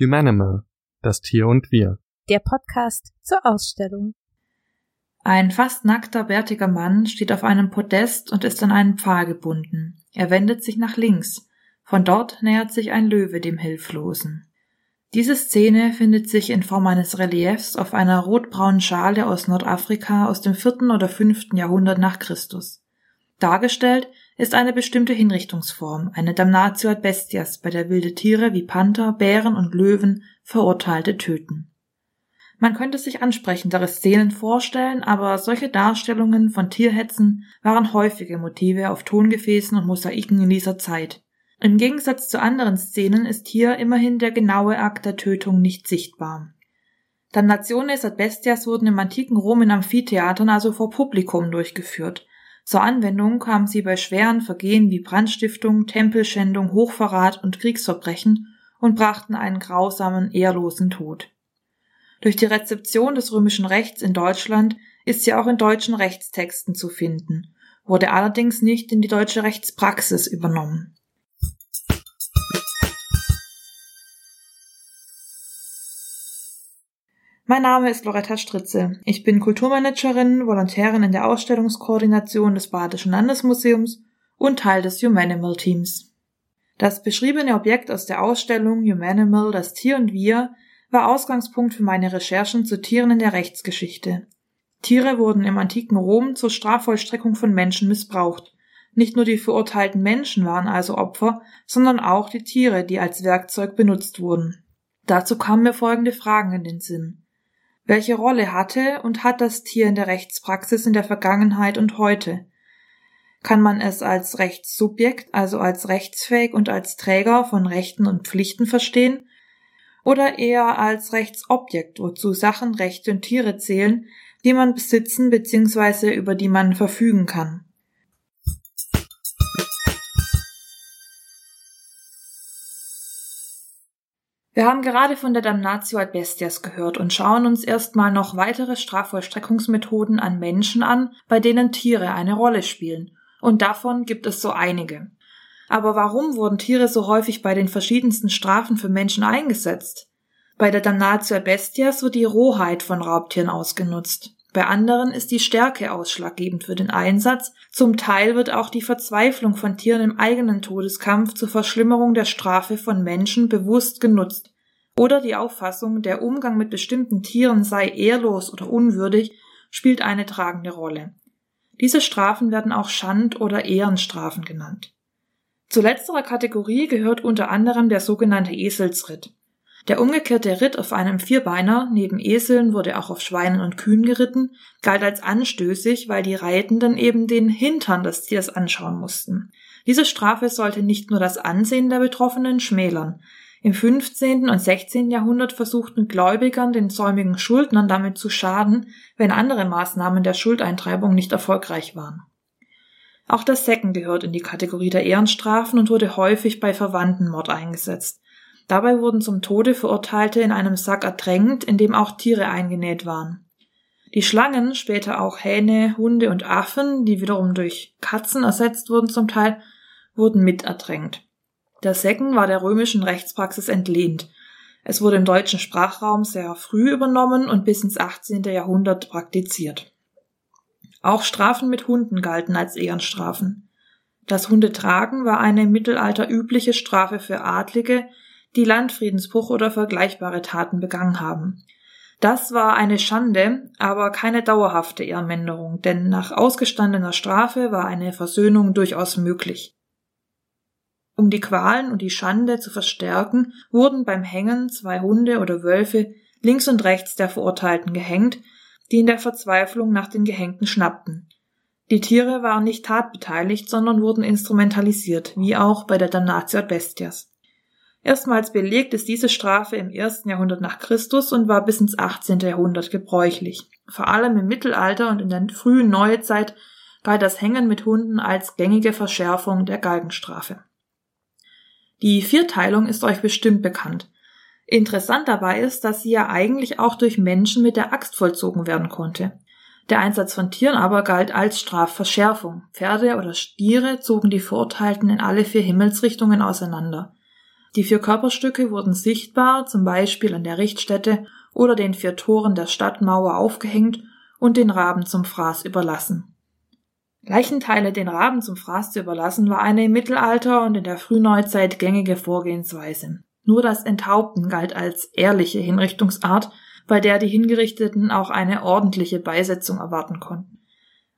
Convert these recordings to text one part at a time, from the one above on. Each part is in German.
Humanimal, das Tier und wir. Der Podcast zur Ausstellung. Ein fast nackter, bärtiger Mann steht auf einem Podest und ist an einen Pfahl gebunden. Er wendet sich nach links. Von dort nähert sich ein Löwe dem Hilflosen. Diese Szene findet sich in Form eines Reliefs auf einer rotbraunen Schale aus Nordafrika aus dem vierten oder fünften Jahrhundert nach Christus. Dargestellt ist eine bestimmte Hinrichtungsform, eine Damnatio ad bestias, bei der wilde Tiere wie Panther, Bären und Löwen Verurteilte töten. Man könnte sich ansprechendere Szenen vorstellen, aber solche Darstellungen von Tierhetzen waren häufige Motive auf Tongefäßen und Mosaiken in dieser Zeit. Im Gegensatz zu anderen Szenen ist hier immerhin der genaue Akt der Tötung nicht sichtbar. Damnationes ad bestias wurden im antiken Rom in Amphitheatern also vor Publikum durchgeführt. Zur Anwendung kamen sie bei schweren Vergehen wie Brandstiftung, Tempelschändung, Hochverrat und Kriegsverbrechen und brachten einen grausamen, ehrlosen Tod. Durch die Rezeption des römischen Rechts in Deutschland ist sie auch in deutschen Rechtstexten zu finden, wurde allerdings nicht in die deutsche Rechtspraxis übernommen. Mein Name ist Loretta Stritze. Ich bin Kulturmanagerin, Volontärin in der Ausstellungskoordination des Badischen Landesmuseums und Teil des Humanimal Teams. Das beschriebene Objekt aus der Ausstellung Humanimal, das Tier und wir, war Ausgangspunkt für meine Recherchen zu Tieren in der Rechtsgeschichte. Tiere wurden im antiken Rom zur Strafvollstreckung von Menschen missbraucht. Nicht nur die verurteilten Menschen waren also Opfer, sondern auch die Tiere, die als Werkzeug benutzt wurden. Dazu kamen mir folgende Fragen in den Sinn. Welche Rolle hatte und hat das Tier in der Rechtspraxis in der Vergangenheit und heute? Kann man es als Rechtssubjekt, also als rechtsfähig und als Träger von Rechten und Pflichten verstehen? Oder eher als Rechtsobjekt, wozu Sachen, Rechte und Tiere zählen, die man besitzen bzw. über die man verfügen kann? Wir haben gerade von der Damnatio ad bestias gehört und schauen uns erstmal noch weitere Strafvollstreckungsmethoden an Menschen an, bei denen Tiere eine Rolle spielen. Und davon gibt es so einige. Aber warum wurden Tiere so häufig bei den verschiedensten Strafen für Menschen eingesetzt? Bei der Damnatio ad bestias wird die Rohheit von Raubtieren ausgenutzt. Bei anderen ist die Stärke ausschlaggebend für den Einsatz. Zum Teil wird auch die Verzweiflung von Tieren im eigenen Todeskampf zur Verschlimmerung der Strafe von Menschen bewusst genutzt. Oder die Auffassung, der Umgang mit bestimmten Tieren sei ehrlos oder unwürdig, spielt eine tragende Rolle. Diese Strafen werden auch Schand- oder Ehrenstrafen genannt. Zu letzterer Kategorie gehört unter anderem der sogenannte Eselsritt. Der umgekehrte Ritt auf einem Vierbeiner, neben Eseln wurde auch auf Schweinen und Kühen geritten, galt als anstößig, weil die Reitenden eben den Hintern des Tiers anschauen mussten. Diese Strafe sollte nicht nur das Ansehen der Betroffenen schmälern. Im 15. und 16. Jahrhundert versuchten Gläubigern den säumigen Schuldnern damit zu schaden, wenn andere Maßnahmen der Schuldeintreibung nicht erfolgreich waren. Auch das Säcken gehört in die Kategorie der Ehrenstrafen und wurde häufig bei Verwandtenmord eingesetzt. Dabei wurden zum Tode Verurteilte in einem Sack ertränkt, in dem auch Tiere eingenäht waren. Die Schlangen, später auch Hähne, Hunde und Affen, die wiederum durch Katzen ersetzt wurden zum Teil, wurden mit ertränkt. Der Säcken war der römischen Rechtspraxis entlehnt. Es wurde im deutschen Sprachraum sehr früh übernommen und bis ins 18. Jahrhundert praktiziert. Auch Strafen mit Hunden galten als Ehrenstrafen. Das Hundetragen war eine im Mittelalter übliche Strafe für Adlige, die Landfriedensbruch oder vergleichbare Taten begangen haben. Das war eine Schande, aber keine dauerhafte Ehrenminderung, denn nach ausgestandener Strafe war eine Versöhnung durchaus möglich. Um die Qualen und die Schande zu verstärken, wurden beim Hängen zwei Hunde oder Wölfe links und rechts der Verurteilten gehängt, die in der Verzweiflung nach den Gehängten schnappten. Die Tiere waren nicht tatbeteiligt, sondern wurden instrumentalisiert, wie auch bei der Damnatio Bestias. Erstmals belegt ist diese Strafe im ersten Jahrhundert nach Christus und war bis ins 18. Jahrhundert gebräuchlich. Vor allem im Mittelalter und in der frühen Neuzeit galt das Hängen mit Hunden als gängige Verschärfung der Galgenstrafe. Die Vierteilung ist euch bestimmt bekannt. Interessant dabei ist, dass sie ja eigentlich auch durch Menschen mit der Axt vollzogen werden konnte. Der Einsatz von Tieren aber galt als Strafverschärfung. Pferde oder Stiere zogen die Verurteilten in alle vier Himmelsrichtungen auseinander. Die vier Körperstücke wurden sichtbar, zum Beispiel an der Richtstätte oder den vier Toren der Stadtmauer aufgehängt und den Raben zum Fraß überlassen. Leichenteile den Raben zum Fraß zu überlassen, war eine im Mittelalter und in der Frühneuzeit gängige Vorgehensweise. Nur das Enthaupten galt als ehrliche Hinrichtungsart, bei der die Hingerichteten auch eine ordentliche Beisetzung erwarten konnten.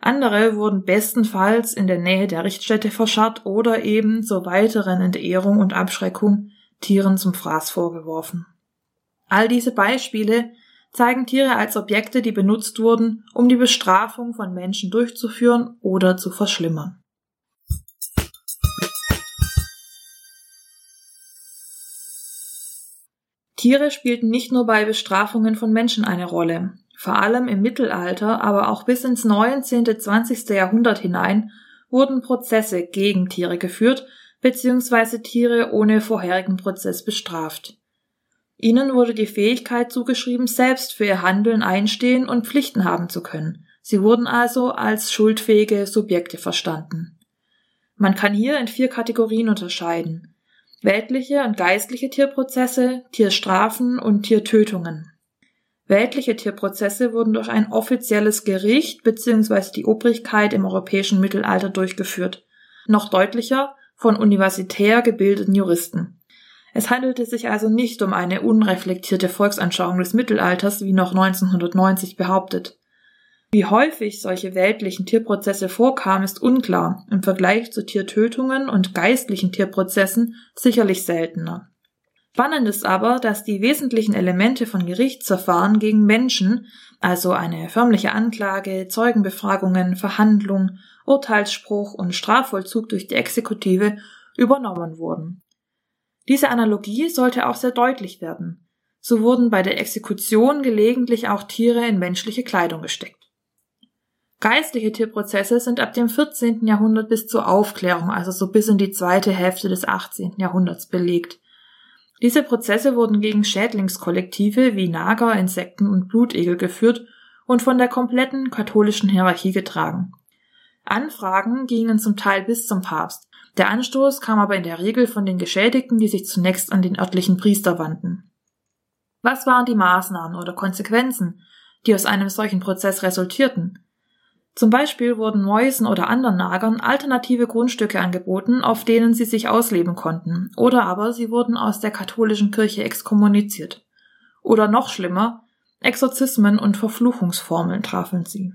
Andere wurden bestenfalls in der Nähe der Richtstätte verscharrt oder eben zur weiteren Entehrung und Abschreckung Tieren zum Fraß vorgeworfen. All diese Beispiele zeigen Tiere als Objekte, die benutzt wurden, um die Bestrafung von Menschen durchzuführen oder zu verschlimmern. Tiere spielten nicht nur bei Bestrafungen von Menschen eine Rolle. Vor allem im Mittelalter, aber auch bis ins 19. 20. Jahrhundert hinein wurden Prozesse gegen Tiere geführt, beziehungsweise Tiere ohne vorherigen Prozess bestraft. Ihnen wurde die Fähigkeit zugeschrieben, selbst für ihr Handeln einstehen und Pflichten haben zu können. Sie wurden also als schuldfähige Subjekte verstanden. Man kann hier in vier Kategorien unterscheiden. Weltliche und geistliche Tierprozesse, Tierstrafen und Tiertötungen. Weltliche Tierprozesse wurden durch ein offizielles Gericht bzw. die Obrigkeit im europäischen Mittelalter durchgeführt. Noch deutlicher von universitär gebildeten Juristen. Es handelte sich also nicht um eine unreflektierte Volksanschauung des Mittelalters, wie noch 1990 behauptet. Wie häufig solche weltlichen Tierprozesse vorkamen, ist unklar, im Vergleich zu Tiertötungen und geistlichen Tierprozessen sicherlich seltener. Spannend ist aber, dass die wesentlichen Elemente von Gerichtsverfahren gegen Menschen, also eine förmliche Anklage, Zeugenbefragungen, Verhandlung, Urteilsspruch und Strafvollzug durch die Exekutive, übernommen wurden. Diese Analogie sollte auch sehr deutlich werden. So wurden bei der Exekution gelegentlich auch Tiere in menschliche Kleidung gesteckt. Geistliche Tierprozesse sind ab dem 14. Jahrhundert bis zur Aufklärung, also so bis in die zweite Hälfte des 18. Jahrhunderts belegt. Diese Prozesse wurden gegen Schädlingskollektive wie Nager, Insekten und Blutegel geführt und von der kompletten katholischen Hierarchie getragen. Anfragen gingen zum Teil bis zum Papst, der Anstoß kam aber in der Regel von den Geschädigten, die sich zunächst an den örtlichen Priester wandten. Was waren die Maßnahmen oder Konsequenzen, die aus einem solchen Prozess resultierten? Zum Beispiel wurden Mäusen oder anderen Nagern alternative Grundstücke angeboten, auf denen sie sich ausleben konnten, oder aber sie wurden aus der katholischen Kirche exkommuniziert. Oder noch schlimmer, Exorzismen und Verfluchungsformeln trafen sie.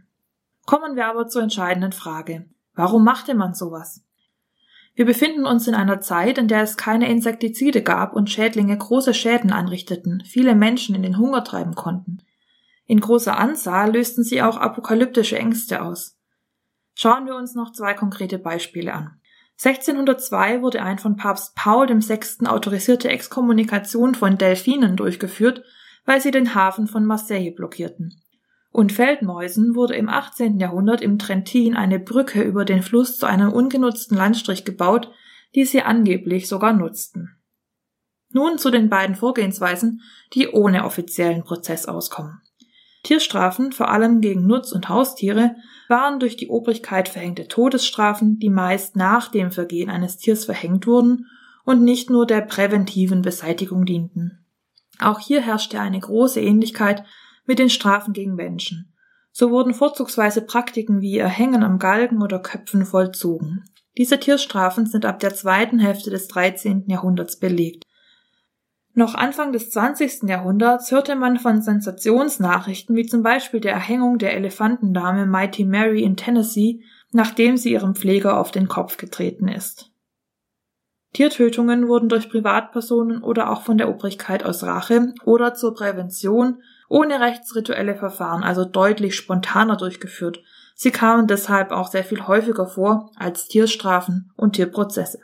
Kommen wir aber zur entscheidenden Frage. Warum machte man sowas? Wir befinden uns in einer Zeit, in der es keine Insektizide gab und Schädlinge große Schäden anrichteten, viele Menschen in den Hunger treiben konnten. In großer Anzahl lösten sie auch apokalyptische Ängste aus. Schauen wir uns noch zwei konkrete Beispiele an. 1602 wurde ein von Papst Paul VI. autorisierte Exkommunikation von Delfinen durchgeführt, weil sie den Hafen von Marseille blockierten und Feldmäusen wurde im 18. Jahrhundert im Trentin eine Brücke über den Fluss zu einem ungenutzten Landstrich gebaut, die sie angeblich sogar nutzten. Nun zu den beiden Vorgehensweisen, die ohne offiziellen Prozess auskommen. Tierstrafen, vor allem gegen Nutz- und Haustiere, waren durch die Obrigkeit verhängte Todesstrafen, die meist nach dem Vergehen eines Tiers verhängt wurden und nicht nur der präventiven Beseitigung dienten. Auch hier herrschte eine große Ähnlichkeit mit den Strafen gegen Menschen. So wurden vorzugsweise Praktiken wie Erhängen am Galgen oder Köpfen vollzogen. Diese Tierstrafen sind ab der zweiten Hälfte des 13. Jahrhunderts belegt. Noch Anfang des 20. Jahrhunderts hörte man von Sensationsnachrichten wie zum Beispiel der Erhängung der Elefantendame Mighty Mary in Tennessee, nachdem sie ihrem Pfleger auf den Kopf getreten ist. Tiertötungen wurden durch Privatpersonen oder auch von der Obrigkeit aus Rache oder zur Prävention ohne rechtsrituelle Verfahren, also deutlich spontaner durchgeführt. Sie kamen deshalb auch sehr viel häufiger vor als Tierstrafen und Tierprozesse.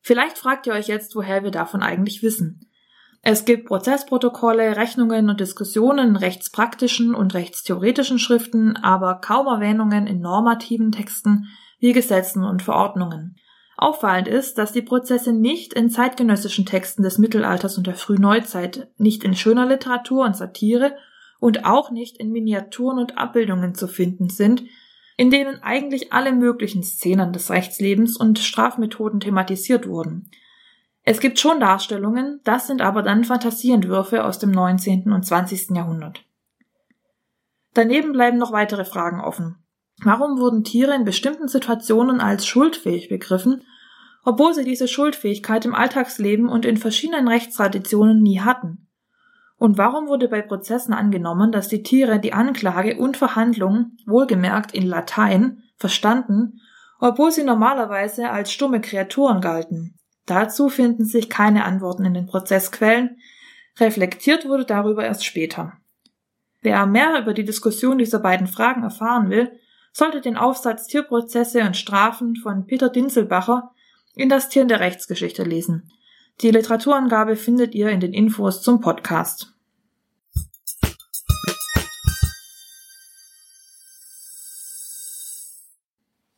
Vielleicht fragt ihr euch jetzt, woher wir davon eigentlich wissen. Es gibt Prozessprotokolle, Rechnungen und Diskussionen rechtspraktischen und rechtstheoretischen Schriften, aber kaum Erwähnungen in normativen Texten wie Gesetzen und Verordnungen. Auffallend ist, dass die Prozesse nicht in zeitgenössischen Texten des Mittelalters und der Frühneuzeit, nicht in schöner Literatur und Satire und auch nicht in Miniaturen und Abbildungen zu finden sind, in denen eigentlich alle möglichen Szenen des Rechtslebens und Strafmethoden thematisiert wurden. Es gibt schon Darstellungen, das sind aber dann Fantasieentwürfe aus dem 19. und 20. Jahrhundert. Daneben bleiben noch weitere Fragen offen. Warum wurden Tiere in bestimmten Situationen als schuldfähig begriffen, obwohl sie diese Schuldfähigkeit im Alltagsleben und in verschiedenen Rechtstraditionen nie hatten? Und warum wurde bei Prozessen angenommen, dass die Tiere die Anklage und Verhandlung, wohlgemerkt in Latein, verstanden, obwohl sie normalerweise als stumme Kreaturen galten? Dazu finden sich keine Antworten in den Prozessquellen, reflektiert wurde darüber erst später. Wer mehr über die Diskussion dieser beiden Fragen erfahren will, sollte den Aufsatz Tierprozesse und Strafen von Peter Dinselbacher in das Tier in der Rechtsgeschichte lesen. Die Literaturangabe findet ihr in den Infos zum Podcast.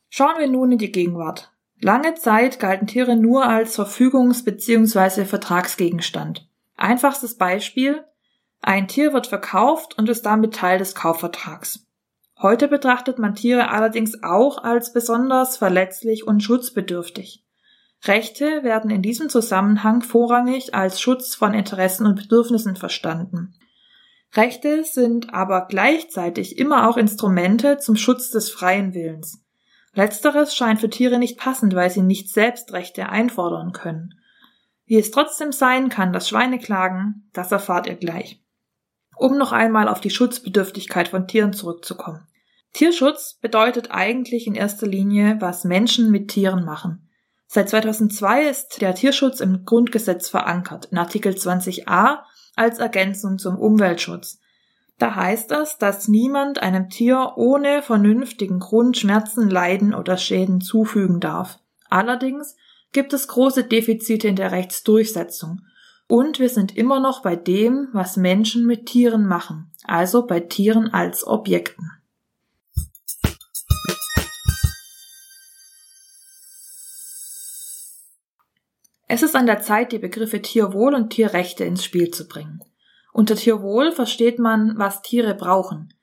Schauen wir nun in die Gegenwart. Lange Zeit galten Tiere nur als Verfügungs- bzw. Vertragsgegenstand. Einfachstes Beispiel ein Tier wird verkauft und ist damit Teil des Kaufvertrags. Heute betrachtet man Tiere allerdings auch als besonders verletzlich und schutzbedürftig. Rechte werden in diesem Zusammenhang vorrangig als Schutz von Interessen und Bedürfnissen verstanden. Rechte sind aber gleichzeitig immer auch Instrumente zum Schutz des freien Willens. Letzteres scheint für Tiere nicht passend, weil sie nicht selbst Rechte einfordern können. Wie es trotzdem sein kann, dass Schweine klagen, das erfahrt ihr gleich. Um noch einmal auf die Schutzbedürftigkeit von Tieren zurückzukommen. Tierschutz bedeutet eigentlich in erster Linie, was Menschen mit Tieren machen. Seit 2002 ist der Tierschutz im Grundgesetz verankert, in Artikel 20a als Ergänzung zum Umweltschutz. Da heißt es, dass niemand einem Tier ohne vernünftigen Grund Schmerzen, Leiden oder Schäden zufügen darf. Allerdings gibt es große Defizite in der Rechtsdurchsetzung. Und wir sind immer noch bei dem, was Menschen mit Tieren machen, also bei Tieren als Objekten. Es ist an der Zeit, die Begriffe Tierwohl und Tierrechte ins Spiel zu bringen. Unter Tierwohl versteht man, was Tiere brauchen.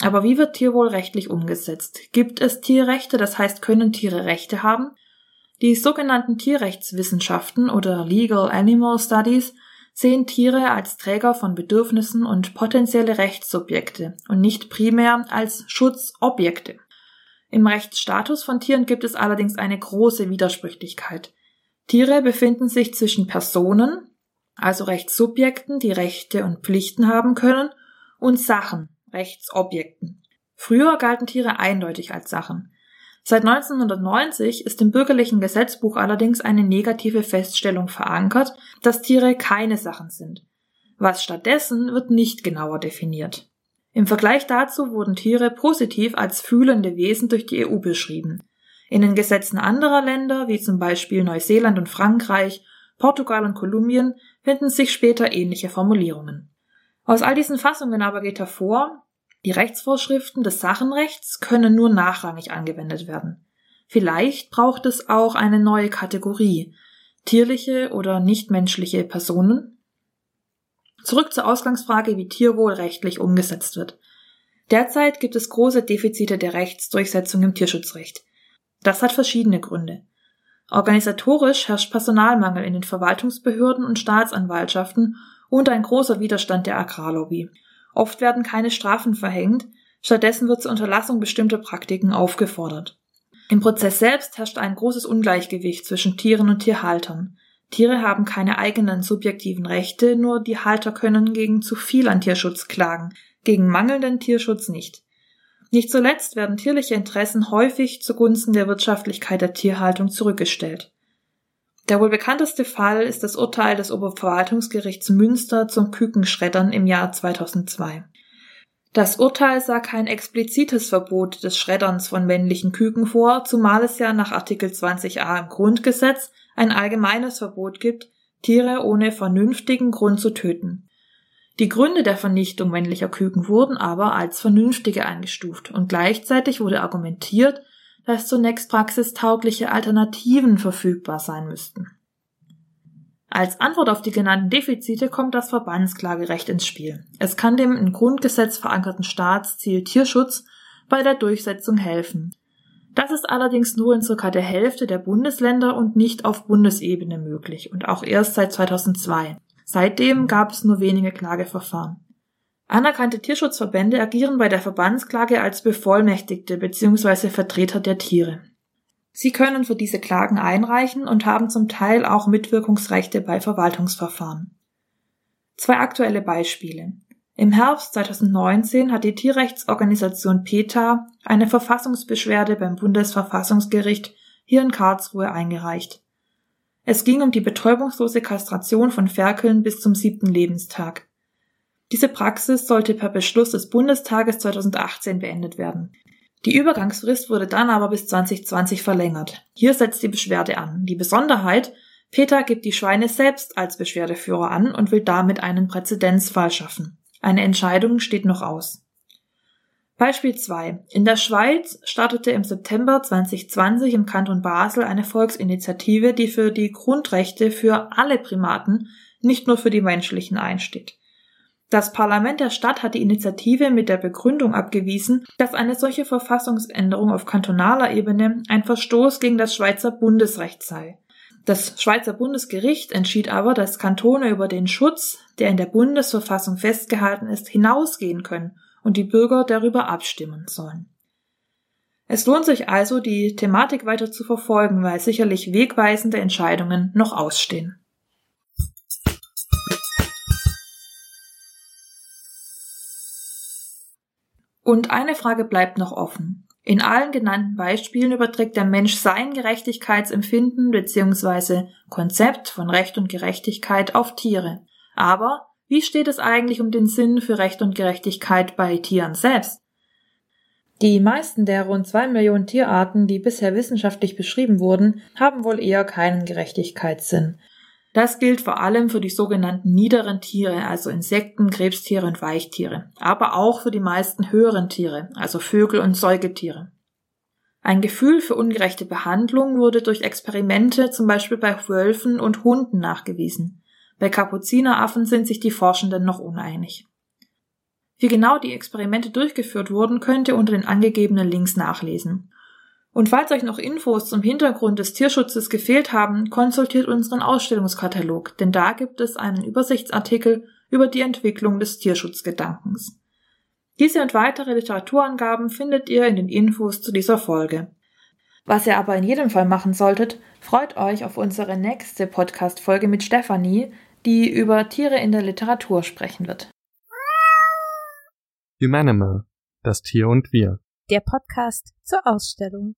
Aber wie wird Tierwohl rechtlich umgesetzt? Gibt es Tierrechte, das heißt, können Tiere Rechte haben? Die sogenannten Tierrechtswissenschaften oder Legal Animal Studies sehen Tiere als Träger von Bedürfnissen und potenzielle Rechtssubjekte und nicht primär als Schutzobjekte. Im Rechtsstatus von Tieren gibt es allerdings eine große Widersprüchlichkeit. Tiere befinden sich zwischen Personen, also Rechtssubjekten, die Rechte und Pflichten haben können, und Sachen, Rechtsobjekten. Früher galten Tiere eindeutig als Sachen. Seit 1990 ist im bürgerlichen Gesetzbuch allerdings eine negative Feststellung verankert, dass Tiere keine Sachen sind. Was stattdessen wird nicht genauer definiert. Im Vergleich dazu wurden Tiere positiv als fühlende Wesen durch die EU beschrieben. In den Gesetzen anderer Länder, wie zum Beispiel Neuseeland und Frankreich, Portugal und Kolumbien, finden sich später ähnliche Formulierungen. Aus all diesen Fassungen aber geht hervor, die Rechtsvorschriften des Sachenrechts können nur nachrangig angewendet werden. Vielleicht braucht es auch eine neue Kategorie, tierliche oder nichtmenschliche Personen. Zurück zur Ausgangsfrage, wie Tierwohl rechtlich umgesetzt wird. Derzeit gibt es große Defizite der Rechtsdurchsetzung im Tierschutzrecht. Das hat verschiedene Gründe. Organisatorisch herrscht Personalmangel in den Verwaltungsbehörden und Staatsanwaltschaften und ein großer Widerstand der Agrarlobby. Oft werden keine Strafen verhängt, stattdessen wird zur Unterlassung bestimmter Praktiken aufgefordert. Im Prozess selbst herrscht ein großes Ungleichgewicht zwischen Tieren und Tierhaltern. Tiere haben keine eigenen subjektiven Rechte, nur die Halter können gegen zu viel an Tierschutz klagen, gegen mangelnden Tierschutz nicht. Nicht zuletzt werden tierliche Interessen häufig zugunsten der Wirtschaftlichkeit der Tierhaltung zurückgestellt. Der wohl bekannteste Fall ist das Urteil des Oberverwaltungsgerichts Münster zum Kükenschreddern im Jahr 2002. Das Urteil sah kein explizites Verbot des Schredderns von männlichen Küken vor, zumal es ja nach Artikel 20a im Grundgesetz ein allgemeines Verbot gibt, Tiere ohne vernünftigen Grund zu töten. Die Gründe der Vernichtung männlicher Küken wurden aber als vernünftige eingestuft und gleichzeitig wurde argumentiert, dass zunächst praxistaugliche Alternativen verfügbar sein müssten. Als Antwort auf die genannten Defizite kommt das Verbandsklagerecht ins Spiel. Es kann dem im Grundgesetz verankerten Staatsziel Tierschutz bei der Durchsetzung helfen. Das ist allerdings nur in circa der Hälfte der Bundesländer und nicht auf Bundesebene möglich und auch erst seit 2002. Seitdem gab es nur wenige Klageverfahren. Anerkannte Tierschutzverbände agieren bei der Verbandsklage als Bevollmächtigte bzw. Vertreter der Tiere. Sie können für diese Klagen einreichen und haben zum Teil auch Mitwirkungsrechte bei Verwaltungsverfahren. Zwei aktuelle Beispiele. Im Herbst 2019 hat die Tierrechtsorganisation PETA eine Verfassungsbeschwerde beim Bundesverfassungsgericht hier in Karlsruhe eingereicht. Es ging um die betäubungslose Kastration von Ferkeln bis zum siebten Lebenstag. Diese Praxis sollte per Beschluss des Bundestages 2018 beendet werden. Die Übergangsfrist wurde dann aber bis 2020 verlängert. Hier setzt die Beschwerde an. Die Besonderheit, Peter gibt die Schweine selbst als Beschwerdeführer an und will damit einen Präzedenzfall schaffen. Eine Entscheidung steht noch aus. Beispiel 2. In der Schweiz startete im September 2020 im Kanton Basel eine Volksinitiative, die für die Grundrechte für alle Primaten, nicht nur für die menschlichen einsteht. Das Parlament der Stadt hat die Initiative mit der Begründung abgewiesen, dass eine solche Verfassungsänderung auf kantonaler Ebene ein Verstoß gegen das Schweizer Bundesrecht sei. Das Schweizer Bundesgericht entschied aber, dass Kantone über den Schutz, der in der Bundesverfassung festgehalten ist, hinausgehen können und die Bürger darüber abstimmen sollen. Es lohnt sich also, die Thematik weiter zu verfolgen, weil sicherlich wegweisende Entscheidungen noch ausstehen. Und eine Frage bleibt noch offen. In allen genannten Beispielen überträgt der Mensch sein Gerechtigkeitsempfinden bzw. Konzept von Recht und Gerechtigkeit auf Tiere. Aber wie steht es eigentlich um den Sinn für Recht und Gerechtigkeit bei Tieren selbst? Die meisten der rund zwei Millionen Tierarten, die bisher wissenschaftlich beschrieben wurden, haben wohl eher keinen Gerechtigkeitssinn. Das gilt vor allem für die sogenannten niederen Tiere, also Insekten, Krebstiere und Weichtiere, aber auch für die meisten höheren Tiere, also Vögel und Säugetiere. Ein Gefühl für ungerechte Behandlung wurde durch Experimente zum Beispiel bei Wölfen und Hunden nachgewiesen. Bei Kapuzineraffen sind sich die Forschenden noch uneinig. Wie genau die Experimente durchgeführt wurden, könnt ihr unter den angegebenen Links nachlesen. Und falls euch noch Infos zum Hintergrund des Tierschutzes gefehlt haben, konsultiert unseren Ausstellungskatalog, denn da gibt es einen Übersichtsartikel über die Entwicklung des Tierschutzgedankens. Diese und weitere Literaturangaben findet ihr in den Infos zu dieser Folge. Was ihr aber in jedem Fall machen solltet, freut euch auf unsere nächste Podcast-Folge mit Stefanie, die über Tiere in der Literatur sprechen wird. Humanimal, das Tier und wir. Der Podcast zur Ausstellung.